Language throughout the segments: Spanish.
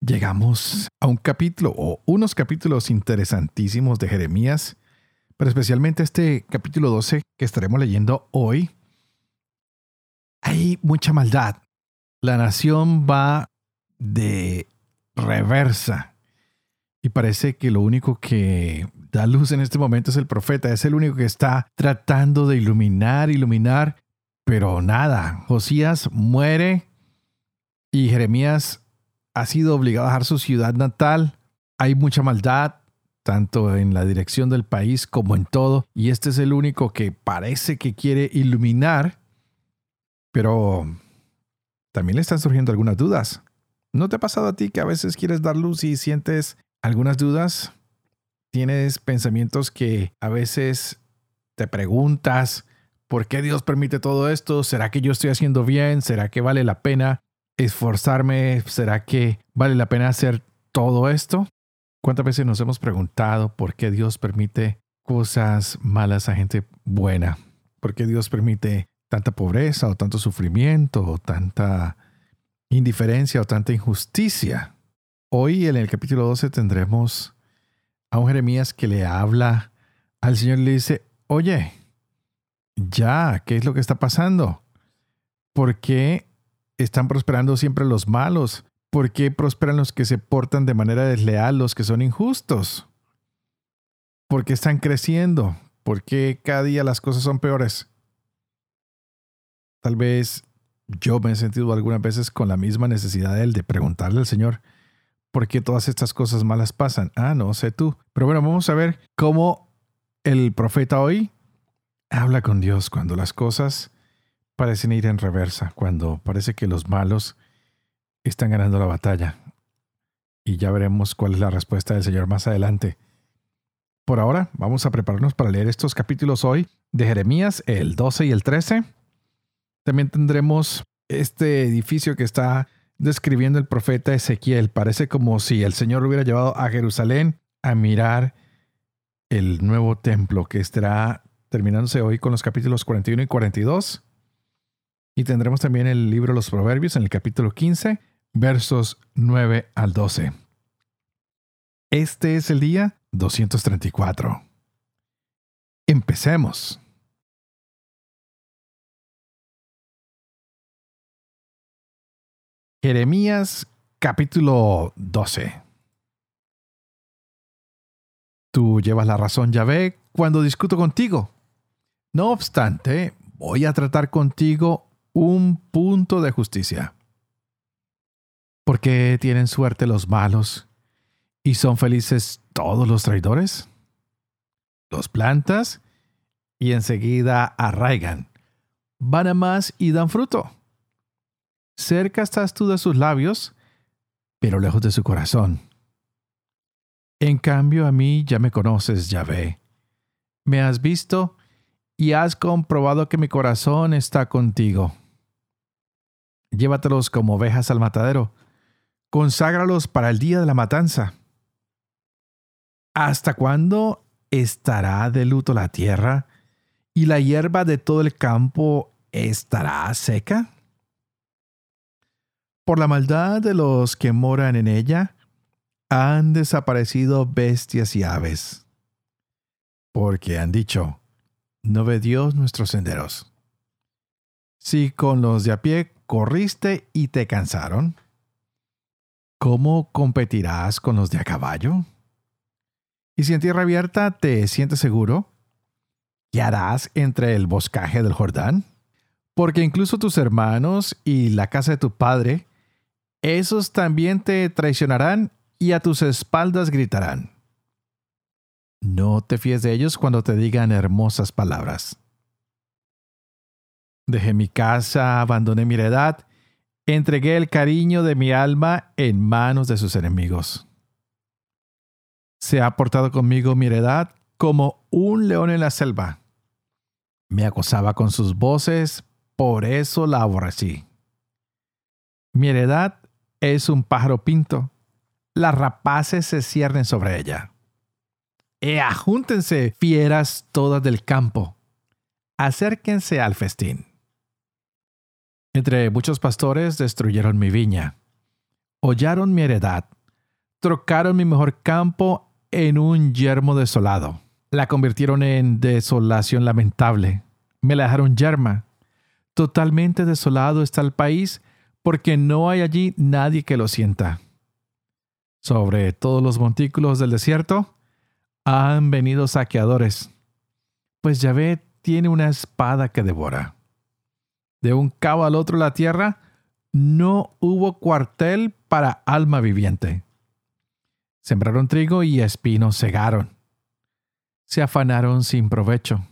llegamos a un capítulo o unos capítulos interesantísimos de Jeremías, pero especialmente este capítulo 12 que estaremos leyendo hoy. Hay mucha maldad. La nación va de reversa y parece que lo único que da luz en este momento es el profeta, es el único que está tratando de iluminar, iluminar, pero nada, Josías muere y Jeremías ha sido obligado a dejar su ciudad natal. Hay mucha maldad, tanto en la dirección del país como en todo, y este es el único que parece que quiere iluminar, pero también le están surgiendo algunas dudas. ¿No te ha pasado a ti que a veces quieres dar luz y sientes algunas dudas? Tienes pensamientos que a veces te preguntas, ¿por qué Dios permite todo esto? ¿Será que yo estoy haciendo bien? ¿Será que vale la pena esforzarme? ¿Será que vale la pena hacer todo esto? ¿Cuántas veces nos hemos preguntado por qué Dios permite cosas malas a gente buena? ¿Por qué Dios permite tanta pobreza o tanto sufrimiento o tanta indiferencia o tanta injusticia? Hoy en el capítulo 12 tendremos a un Jeremías que le habla al Señor y le dice, oye, ya, ¿qué es lo que está pasando? ¿Por qué están prosperando siempre los malos? ¿Por qué prosperan los que se portan de manera desleal, los que son injustos? ¿Por qué están creciendo? ¿Por qué cada día las cosas son peores? Tal vez yo me he sentido algunas veces con la misma necesidad de él de preguntarle al Señor, ¿por qué todas estas cosas malas pasan? Ah, no sé tú. Pero bueno, vamos a ver cómo el profeta hoy habla con Dios cuando las cosas parecen ir en reversa, cuando parece que los malos están ganando la batalla. Y ya veremos cuál es la respuesta del Señor más adelante. Por ahora, vamos a prepararnos para leer estos capítulos hoy de Jeremías, el 12 y el 13. También tendremos este edificio que está describiendo el profeta Ezequiel. Parece como si el Señor hubiera llevado a Jerusalén a mirar el nuevo templo que estará terminándose hoy con los capítulos 41 y 42. Y tendremos también el libro los Proverbios en el capítulo 15, versos 9 al 12. Este es el día 234. Empecemos. Jeremías capítulo 12. Tú llevas la razón, Yahvé, cuando discuto contigo. No obstante, voy a tratar contigo un punto de justicia. ¿Por qué tienen suerte los malos y son felices todos los traidores? Los plantas y enseguida arraigan, van a más y dan fruto. Cerca estás tú de sus labios, pero lejos de su corazón. En cambio a mí ya me conoces, Yahvé. Me has visto y has comprobado que mi corazón está contigo llévatelos como ovejas al matadero, conságralos para el día de la matanza. ¿Hasta cuándo estará de luto la tierra y la hierba de todo el campo estará seca? Por la maldad de los que moran en ella, han desaparecido bestias y aves, porque han dicho, no ve Dios nuestros senderos. Si con los de a pie corriste y te cansaron, ¿cómo competirás con los de a caballo? Y si en tierra abierta te sientes seguro, ¿qué harás entre el boscaje del Jordán? Porque incluso tus hermanos y la casa de tu padre, esos también te traicionarán y a tus espaldas gritarán. No te fíes de ellos cuando te digan hermosas palabras. Dejé mi casa, abandoné mi heredad entregué el cariño de mi alma en manos de sus enemigos. Se ha portado conmigo mi heredad como un león en la selva. Me acosaba con sus voces, por eso la aborrecí. Mi heredad es un pájaro pinto. Las rapaces se ciernen sobre ella. Ea, júntense, fieras todas del campo. Acérquense al festín. Entre muchos pastores destruyeron mi viña. Hollaron mi heredad. Trocaron mi mejor campo en un yermo desolado. La convirtieron en desolación lamentable. Me la dejaron yerma. Totalmente desolado está el país porque no hay allí nadie que lo sienta. Sobre todos los montículos del desierto han venido saqueadores, pues Yahvé tiene una espada que devora. De un cabo al otro de la tierra no hubo cuartel para alma viviente. Sembraron trigo y espinos cegaron. Se afanaron sin provecho.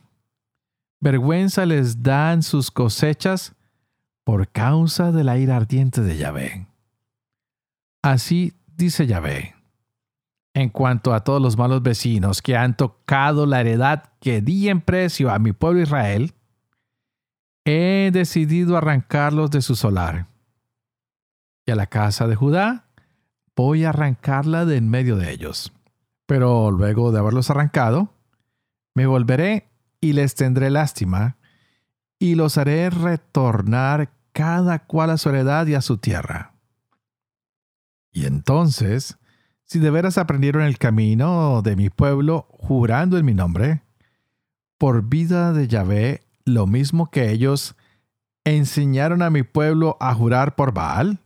Vergüenza les dan sus cosechas por causa de la ira ardiente de Yahvé. Así dice Yahvé. En cuanto a todos los malos vecinos que han tocado la heredad que di en precio a mi pueblo Israel, he decidido arrancarlos de su solar. Y a la casa de Judá voy a arrancarla de en medio de ellos. Pero luego de haberlos arrancado, me volveré y les tendré lástima y los haré retornar cada cual a su heredad y a su tierra. Y entonces, si de veras aprendieron el camino de mi pueblo jurando en mi nombre, por vida de Yahvé, lo mismo que ellos enseñaron a mi pueblo a jurar por Baal,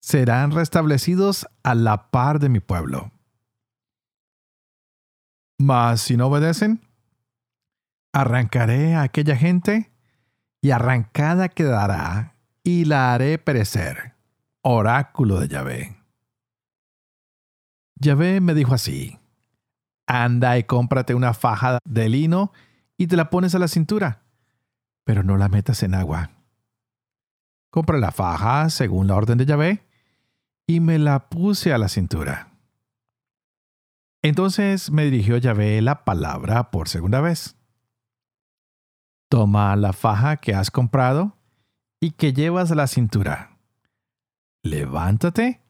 serán restablecidos a la par de mi pueblo. Mas si no obedecen, Arrancaré a aquella gente y arrancada quedará y la haré perecer. Oráculo de Yahvé. Yahvé me dijo así, anda y cómprate una faja de lino y te la pones a la cintura, pero no la metas en agua. Compra la faja según la orden de Yahvé y me la puse a la cintura. Entonces me dirigió Yahvé la palabra por segunda vez. Toma la faja que has comprado y que llevas a la cintura. Levántate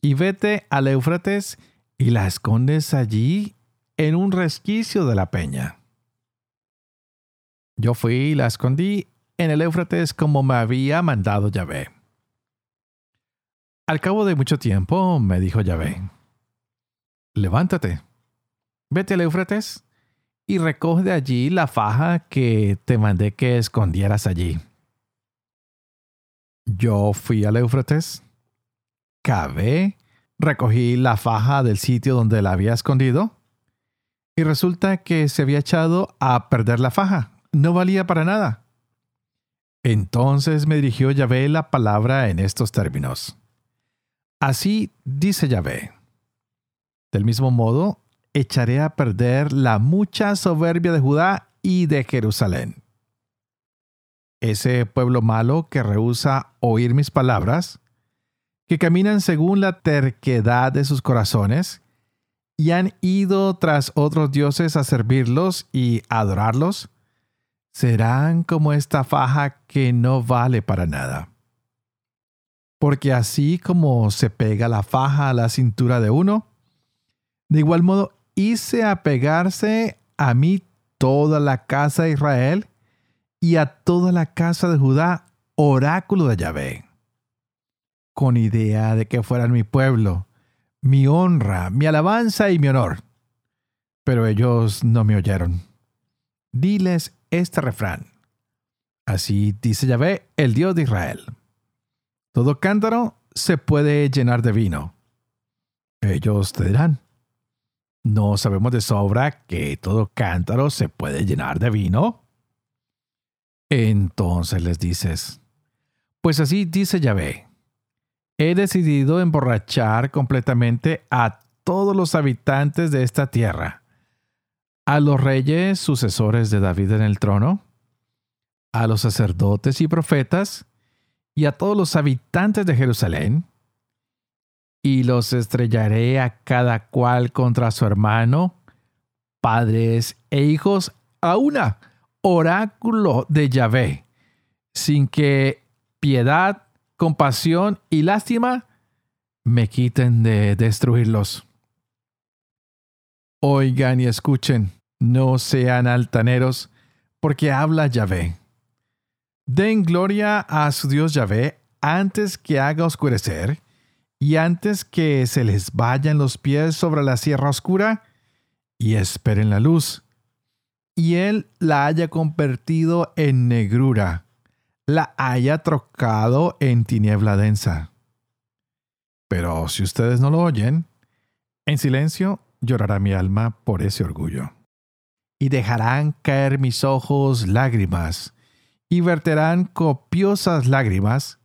y vete al Éufrates y la escondes allí en un resquicio de la peña. Yo fui y la escondí en el Éufrates como me había mandado Yahvé. Al cabo de mucho tiempo me dijo Yahvé, levántate, vete al Éufrates y recoge de allí la faja que te mandé que escondieras allí. Yo fui al Éufrates, cavé, recogí la faja del sitio donde la había escondido, y resulta que se había echado a perder la faja. No valía para nada. Entonces me dirigió Yahvé la palabra en estos términos. Así dice Yahvé. Del mismo modo, echaré a perder la mucha soberbia de Judá y de Jerusalén. Ese pueblo malo que rehúsa oír mis palabras, que caminan según la terquedad de sus corazones, y han ido tras otros dioses a servirlos y adorarlos, serán como esta faja que no vale para nada. Porque así como se pega la faja a la cintura de uno, de igual modo hice apegarse a mí toda la casa de Israel y a toda la casa de Judá, oráculo de Yahvé, con idea de que fueran mi pueblo, mi honra, mi alabanza y mi honor. Pero ellos no me oyeron. Diles este refrán. Así dice Yahvé, el Dios de Israel. Todo cántaro se puede llenar de vino. Ellos te dirán, ¿No sabemos de sobra que todo cántaro se puede llenar de vino? Entonces les dices, pues así dice Yahvé, he decidido emborrachar completamente a todos los habitantes de esta tierra, a los reyes sucesores de David en el trono, a los sacerdotes y profetas, y a todos los habitantes de Jerusalén, y los estrellaré a cada cual contra su hermano, padres e hijos, a una oráculo de Yahvé, sin que piedad, compasión y lástima me quiten de destruirlos. Oigan y escuchen, no sean altaneros, porque habla Yahvé. Den gloria a su Dios Yahvé antes que haga oscurecer y antes que se les vayan los pies sobre la sierra oscura, y esperen la luz, y él la haya convertido en negrura, la haya trocado en tiniebla densa. Pero si ustedes no lo oyen, en silencio llorará mi alma por ese orgullo. Y dejarán caer mis ojos lágrimas, y verterán copiosas lágrimas,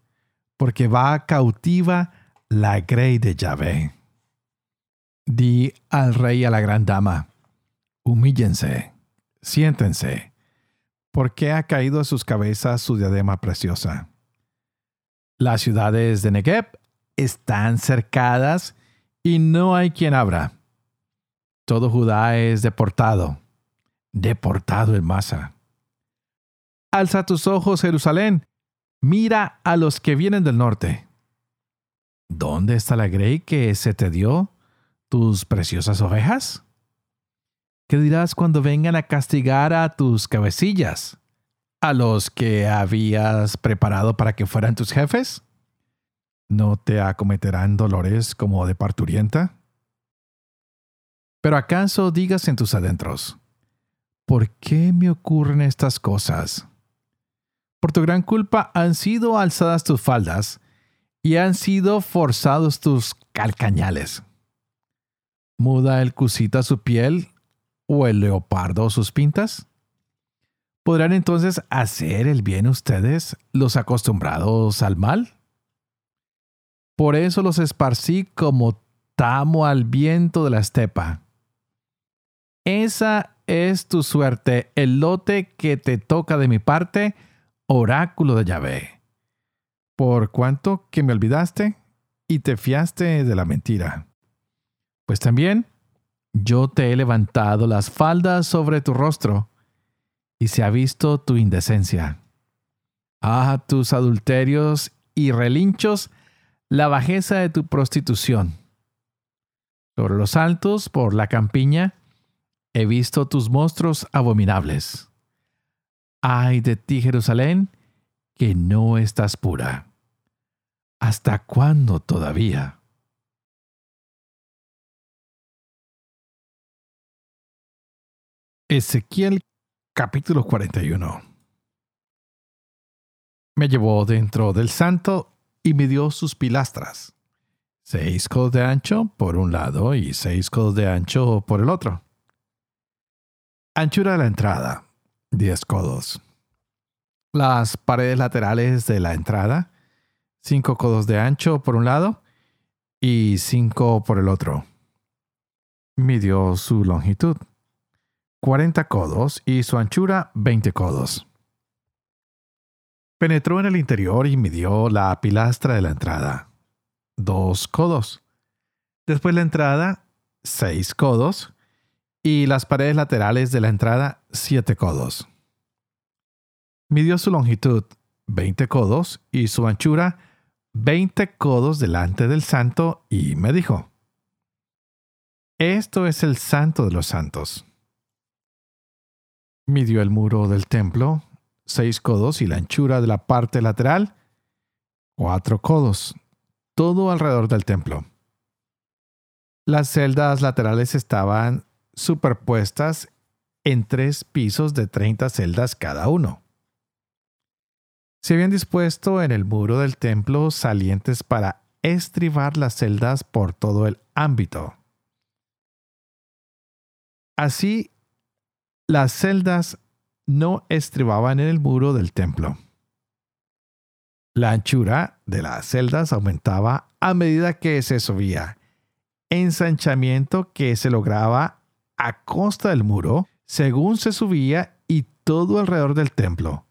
porque va cautiva la grey de Yahvé. Di al rey y a la gran dama, humíllense, siéntense, porque ha caído a sus cabezas su diadema preciosa. Las ciudades de Negev están cercadas y no hay quien abra. Todo Judá es deportado, deportado en masa. Alza tus ojos, Jerusalén, mira a los que vienen del norte. ¿Dónde está la grey que se te dio? ¿Tus preciosas ovejas? ¿Qué dirás cuando vengan a castigar a tus cabecillas? ¿A los que habías preparado para que fueran tus jefes? ¿No te acometerán dolores como de parturienta? Pero acaso digas en tus adentros, ¿por qué me ocurren estas cosas? Por tu gran culpa han sido alzadas tus faldas y han sido forzados tus calcañales. ¿Muda el cusita su piel o el leopardo sus pintas? ¿Podrán entonces hacer el bien ustedes, los acostumbrados al mal? Por eso los esparcí como tamo al viento de la estepa. Esa es tu suerte, el lote que te toca de mi parte, oráculo de Yahvé. Por cuanto que me olvidaste y te fiaste de la mentira. Pues también yo te he levantado las faldas sobre tu rostro, y se ha visto tu indecencia. Ah, tus adulterios y relinchos, la bajeza de tu prostitución. Sobre los altos, por la campiña, he visto tus monstruos abominables. Ay de ti, Jerusalén, que no estás pura. ¿Hasta cuándo todavía? Ezequiel capítulo 41 Me llevó dentro del santo y midió sus pilastras, seis codos de ancho por un lado y seis codos de ancho por el otro Anchura de la entrada, 10 codos. Las paredes laterales de la entrada, 5 codos de ancho por un lado y 5 por el otro. Midió su longitud, 40 codos y su anchura, 20 codos. Penetró en el interior y midió la pilastra de la entrada, 2 codos. Después la entrada, 6 codos y las paredes laterales de la entrada siete codos. Midió su longitud 20 codos y su anchura 20 codos delante del santo y me dijo, Esto es el santo de los santos. Midió el muro del templo, seis codos y la anchura de la parte lateral, cuatro codos, todo alrededor del templo. Las celdas laterales estaban superpuestas en tres pisos de 30 celdas cada uno. Se habían dispuesto en el muro del templo salientes para estribar las celdas por todo el ámbito. Así, las celdas no estribaban en el muro del templo. La anchura de las celdas aumentaba a medida que se subía, ensanchamiento que se lograba a costa del muro según se subía y todo alrededor del templo.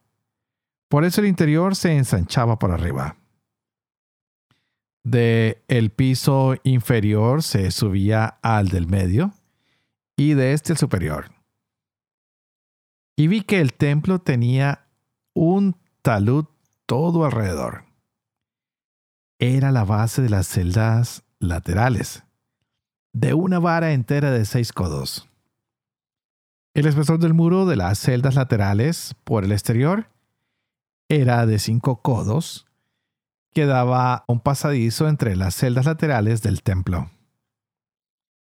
Por eso el interior se ensanchaba por arriba. De el piso inferior se subía al del medio y de este el superior. Y vi que el templo tenía un talud todo alrededor. Era la base de las celdas laterales, de una vara entera de seis codos. El espesor del muro de las celdas laterales por el exterior era de cinco codos, que daba un pasadizo entre las celdas laterales del templo.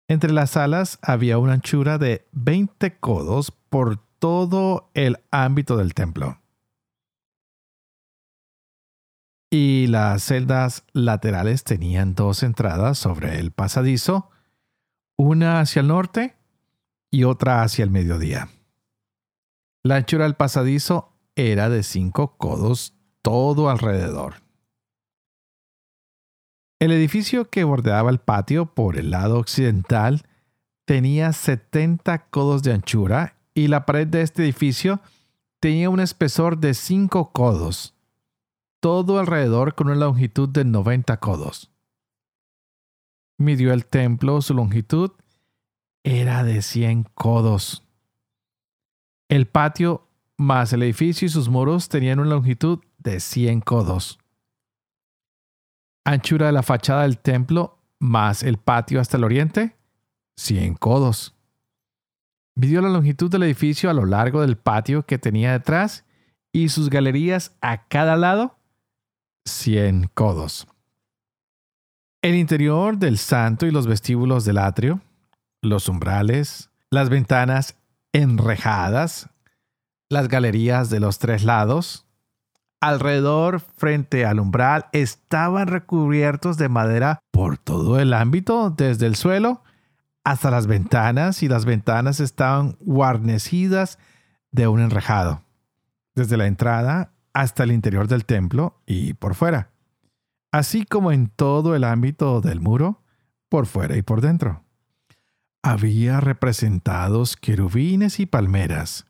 Entre las salas había una anchura de 20 codos por todo el ámbito del templo. Y las celdas laterales tenían dos entradas sobre el pasadizo, una hacia el norte y otra hacia el mediodía. La anchura del pasadizo era de cinco codos todo alrededor. El edificio que bordeaba el patio por el lado occidental tenía 70 codos de anchura y la pared de este edificio tenía un espesor de 5 codos, todo alrededor con una longitud de 90 codos. Midió el templo su longitud era de 100 codos. El patio más el edificio y sus muros tenían una longitud de 100 codos. Anchura de la fachada del templo más el patio hasta el oriente, 100 codos. Midió la longitud del edificio a lo largo del patio que tenía detrás y sus galerías a cada lado, 100 codos. El interior del santo y los vestíbulos del atrio, los umbrales, las ventanas enrejadas, las galerías de los tres lados, alrededor frente al umbral, estaban recubiertos de madera por todo el ámbito, desde el suelo hasta las ventanas, y las ventanas estaban guarnecidas de un enrejado, desde la entrada hasta el interior del templo y por fuera, así como en todo el ámbito del muro, por fuera y por dentro había representados querubines y palmeras.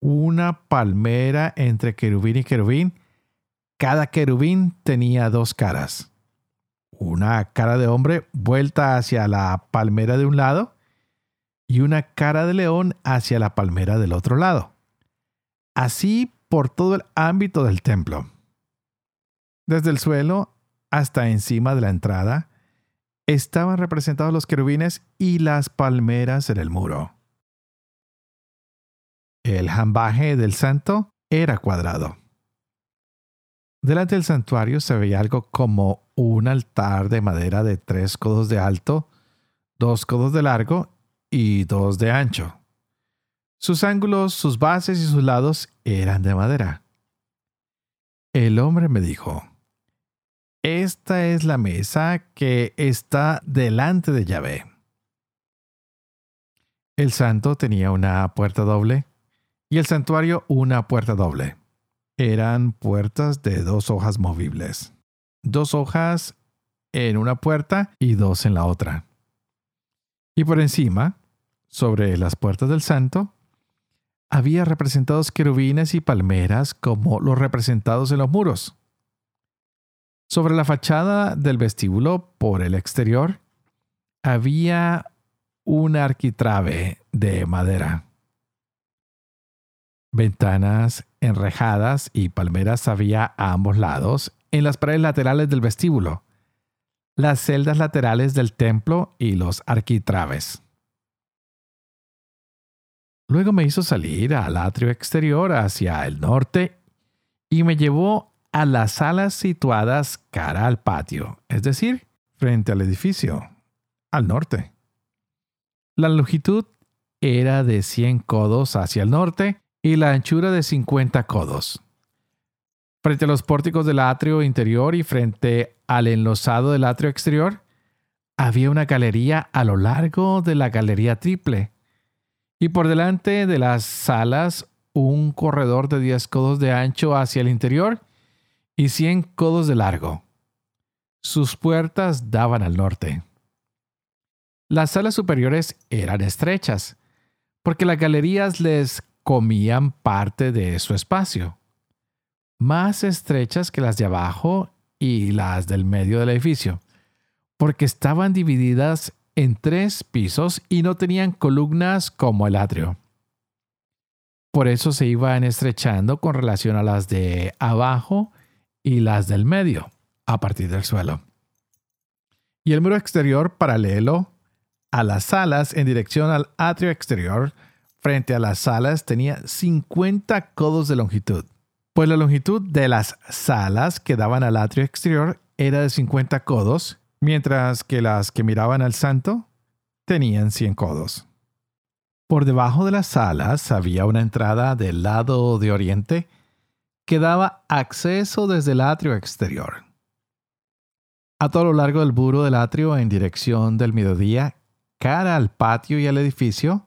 Una palmera entre querubín y querubín. Cada querubín tenía dos caras. Una cara de hombre vuelta hacia la palmera de un lado y una cara de león hacia la palmera del otro lado. Así por todo el ámbito del templo. Desde el suelo hasta encima de la entrada estaban representados los querubines y las palmeras en el muro. El jambaje del santo era cuadrado. Delante del santuario se veía algo como un altar de madera de tres codos de alto, dos codos de largo y dos de ancho. Sus ángulos, sus bases y sus lados eran de madera. El hombre me dijo, esta es la mesa que está delante de Yahvé. El santo tenía una puerta doble y el santuario una puerta doble. Eran puertas de dos hojas movibles. Dos hojas en una puerta y dos en la otra. Y por encima, sobre las puertas del santo, había representados querubines y palmeras como los representados en los muros. Sobre la fachada del vestíbulo, por el exterior, había un arquitrabe de madera. Ventanas enrejadas y palmeras había a ambos lados en las paredes laterales del vestíbulo, las celdas laterales del templo y los arquitraves. Luego me hizo salir al atrio exterior hacia el norte y me llevó a las salas situadas cara al patio, es decir, frente al edificio, al norte. La longitud era de 100 codos hacia el norte y la anchura de 50 codos. Frente a los pórticos del atrio interior y frente al enlosado del atrio exterior, había una galería a lo largo de la galería triple, y por delante de las salas un corredor de 10 codos de ancho hacia el interior y cien codos de largo. Sus puertas daban al norte. Las salas superiores eran estrechas, porque las galerías les comían parte de su espacio. más estrechas que las de abajo y las del medio del edificio, porque estaban divididas en tres pisos y no tenían columnas como el atrio. Por eso se iban estrechando con relación a las de abajo y las del medio, a partir del suelo. Y el muro exterior paralelo a las salas en dirección al atrio exterior frente a las salas tenía 50 codos de longitud, pues la longitud de las salas que daban al atrio exterior era de 50 codos, mientras que las que miraban al santo tenían 100 codos. Por debajo de las salas había una entrada del lado de oriente que daba acceso desde el atrio exterior. A todo lo largo del muro del atrio en dirección del mediodía, cara al patio y al edificio,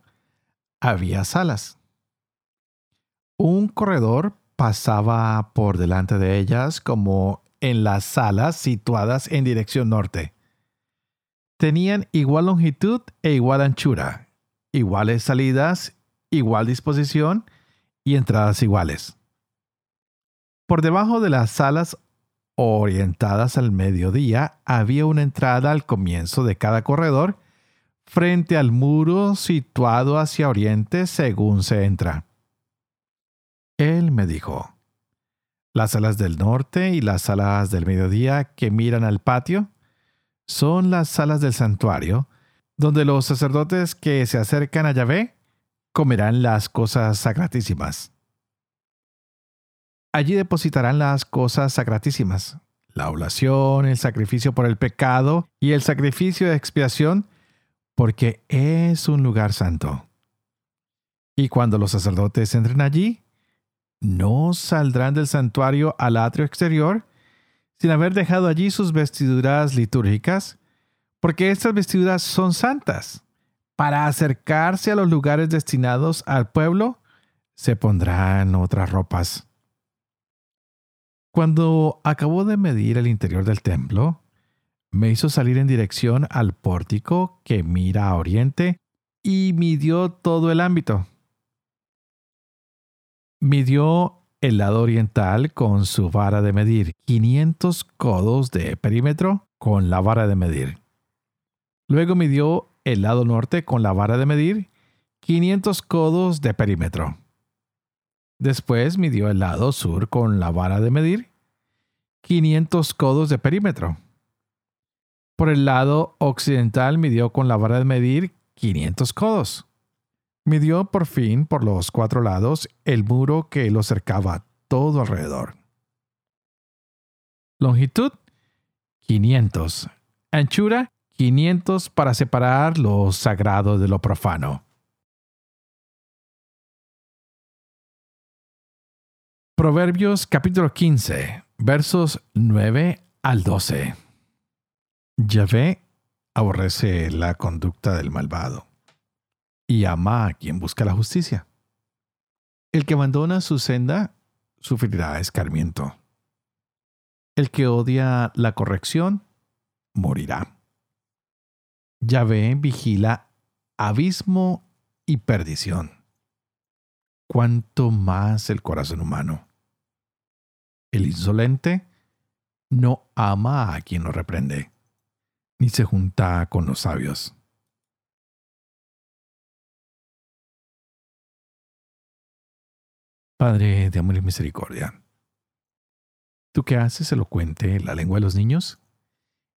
había salas. Un corredor pasaba por delante de ellas como en las salas situadas en dirección norte. Tenían igual longitud e igual anchura, iguales salidas, igual disposición y entradas iguales. Por debajo de las salas orientadas al mediodía había una entrada al comienzo de cada corredor frente al muro situado hacia oriente según se entra. Él me dijo, las salas del norte y las salas del mediodía que miran al patio son las salas del santuario, donde los sacerdotes que se acercan a Yahvé comerán las cosas sacratísimas. Allí depositarán las cosas sacratísimas, la oblación, el sacrificio por el pecado y el sacrificio de expiación, porque es un lugar santo. Y cuando los sacerdotes entren allí, no saldrán del santuario al atrio exterior sin haber dejado allí sus vestiduras litúrgicas, porque estas vestiduras son santas. Para acercarse a los lugares destinados al pueblo, se pondrán otras ropas. Cuando acabó de medir el interior del templo, me hizo salir en dirección al pórtico que mira a oriente y midió todo el ámbito. Midió el lado oriental con su vara de medir, 500 codos de perímetro con la vara de medir. Luego midió el lado norte con la vara de medir, 500 codos de perímetro. Después midió el lado sur con la vara de medir 500 codos de perímetro. Por el lado occidental midió con la vara de medir 500 codos. Midió por fin por los cuatro lados el muro que lo cercaba todo alrededor. Longitud 500. Anchura 500 para separar lo sagrado de lo profano. Proverbios capítulo 15, versos 9 al 12. Yahvé aborrece la conducta del malvado y ama a quien busca la justicia. El que abandona su senda sufrirá escarmiento. El que odia la corrección morirá. Yahvé vigila abismo y perdición cuanto más el corazón humano. El insolente no ama a quien lo reprende, ni se junta con los sabios. Padre de amor y misericordia, tú que haces elocuente la lengua de los niños,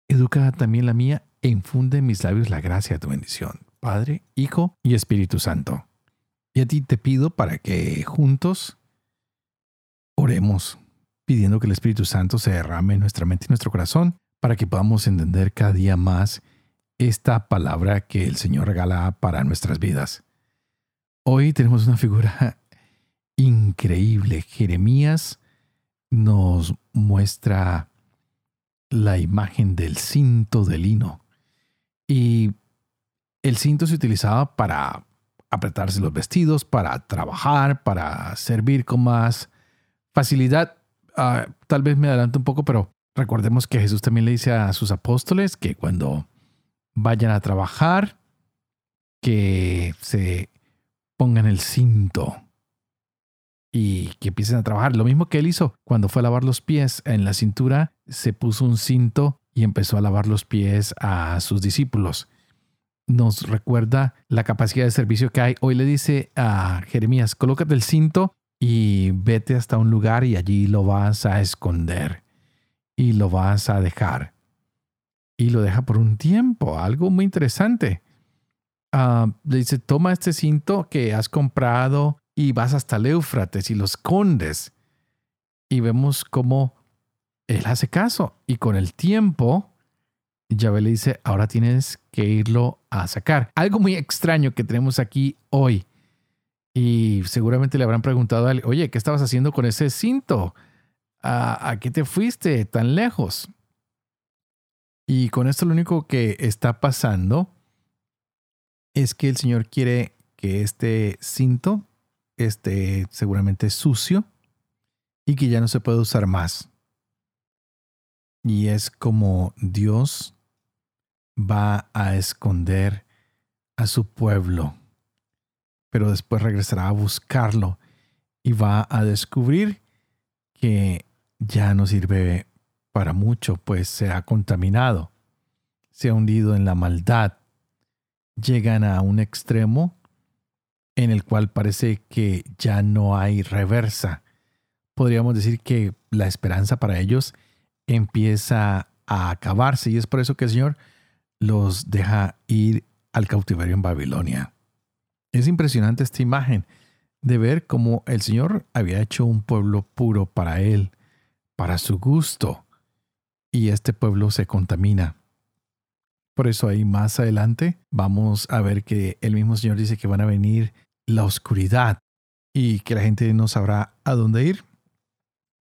educa también la mía e infunde en mis labios la gracia de tu bendición, Padre, Hijo y Espíritu Santo. Y a ti te pido para que juntos oremos, pidiendo que el Espíritu Santo se derrame en nuestra mente y nuestro corazón, para que podamos entender cada día más esta palabra que el Señor regala para nuestras vidas. Hoy tenemos una figura increíble. Jeremías nos muestra la imagen del cinto de lino. Y el cinto se utilizaba para apretarse los vestidos, para trabajar, para servir con más facilidad. Ah, tal vez me adelanto un poco, pero recordemos que Jesús también le dice a sus apóstoles que cuando vayan a trabajar, que se pongan el cinto. y que empiecen a trabajar. Lo mismo que él hizo cuando fue a lavar los pies en la cintura, se puso un cinto y empezó a lavar los pies a sus discípulos. Nos recuerda la capacidad de servicio que hay. Hoy le dice a Jeremías, colócate el cinto y vete hasta un lugar y allí lo vas a esconder y lo vas a dejar. Y lo deja por un tiempo, algo muy interesante. Ah, le dice, toma este cinto que has comprado y vas hasta el Éufrates y lo escondes. Y vemos cómo él hace caso. Y con el tiempo, Yahvé le dice, ahora tienes que irlo a sacar. Algo muy extraño que tenemos aquí hoy. Y seguramente le habrán preguntado a él, oye, ¿qué estabas haciendo con ese cinto? ¿A, ¿A, qué te fuiste tan lejos? Y con esto lo único que está pasando es que el Señor quiere que este cinto este, seguramente sucio y que ya no se puede usar más. Y es como Dios va a esconder a su pueblo, pero después regresará a buscarlo y va a descubrir que ya no sirve para mucho, pues se ha contaminado, se ha hundido en la maldad. Llegan a un extremo en el cual parece que ya no hay reversa. Podríamos decir que la esperanza para ellos empieza a acabarse y es por eso que el Señor los deja ir al cautiverio en Babilonia. Es impresionante esta imagen de ver cómo el Señor había hecho un pueblo puro para Él, para su gusto, y este pueblo se contamina. Por eso ahí más adelante vamos a ver que el mismo Señor dice que van a venir la oscuridad y que la gente no sabrá a dónde ir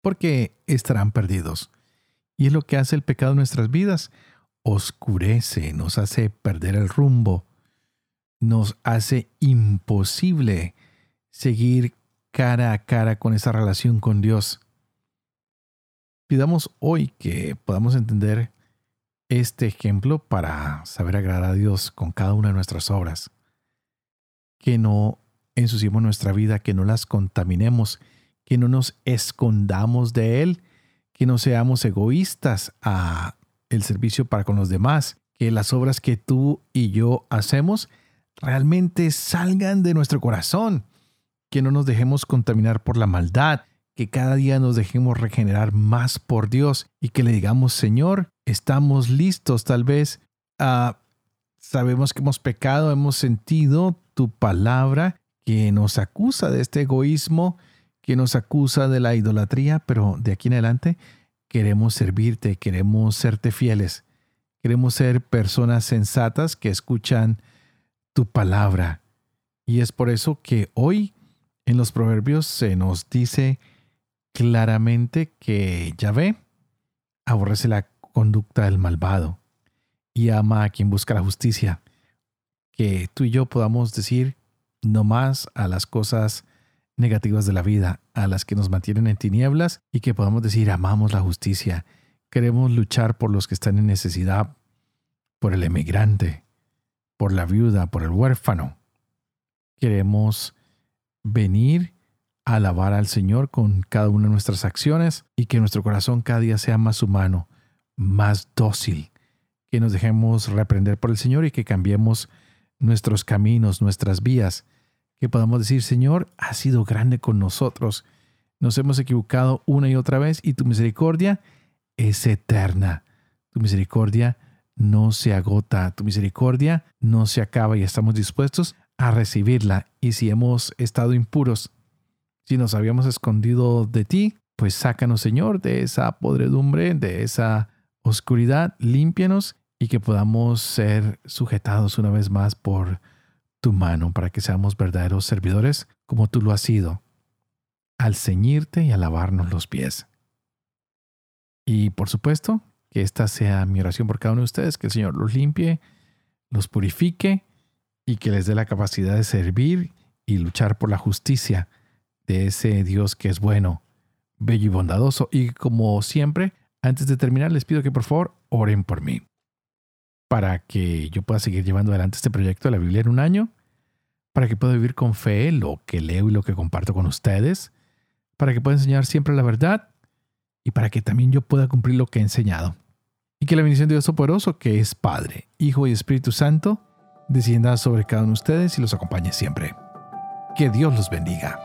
porque estarán perdidos. Y es lo que hace el pecado en nuestras vidas. Oscurece, nos hace perder el rumbo, nos hace imposible seguir cara a cara con esa relación con Dios. Pidamos hoy que podamos entender este ejemplo para saber agradar a Dios con cada una de nuestras obras. Que no ensuciemos nuestra vida, que no las contaminemos, que no nos escondamos de Él, que no seamos egoístas a el servicio para con los demás, que las obras que tú y yo hacemos realmente salgan de nuestro corazón, que no nos dejemos contaminar por la maldad, que cada día nos dejemos regenerar más por Dios y que le digamos, Señor, estamos listos tal vez a... sabemos que hemos pecado, hemos sentido tu palabra que nos acusa de este egoísmo, que nos acusa de la idolatría, pero de aquí en adelante queremos servirte, queremos serte fieles, queremos ser personas sensatas que escuchan tu palabra. Y es por eso que hoy en los proverbios se nos dice claramente que Yahvé aborrece la conducta del malvado y ama a quien busca la justicia. Que tú y yo podamos decir, no más a las cosas negativas de la vida, a las que nos mantienen en tinieblas y que podamos decir amamos la justicia, queremos luchar por los que están en necesidad, por el emigrante, por la viuda, por el huérfano. Queremos venir a alabar al Señor con cada una de nuestras acciones y que nuestro corazón cada día sea más humano, más dócil, que nos dejemos reprender por el Señor y que cambiemos nuestros caminos, nuestras vías, que podamos decir, Señor, has sido grande con nosotros, nos hemos equivocado una y otra vez y tu misericordia es eterna. Tu misericordia no se agota, tu misericordia no se acaba y estamos dispuestos a recibirla. Y si hemos estado impuros, si nos habíamos escondido de ti, pues sácanos, Señor, de esa podredumbre, de esa oscuridad, límpianos y que podamos ser sujetados una vez más por tu mano para que seamos verdaderos servidores como tú lo has sido, al ceñirte y a lavarnos los pies. Y por supuesto, que esta sea mi oración por cada uno de ustedes, que el Señor los limpie, los purifique y que les dé la capacidad de servir y luchar por la justicia de ese Dios que es bueno, bello y bondadoso. Y como siempre, antes de terminar, les pido que por favor oren por mí para que yo pueda seguir llevando adelante este proyecto de la Biblia en un año, para que pueda vivir con fe lo que leo y lo que comparto con ustedes, para que pueda enseñar siempre la verdad y para que también yo pueda cumplir lo que he enseñado. Y que la bendición de Dios Toporoso, que es Padre, Hijo y Espíritu Santo, descienda sobre cada uno de ustedes y los acompañe siempre. Que Dios los bendiga.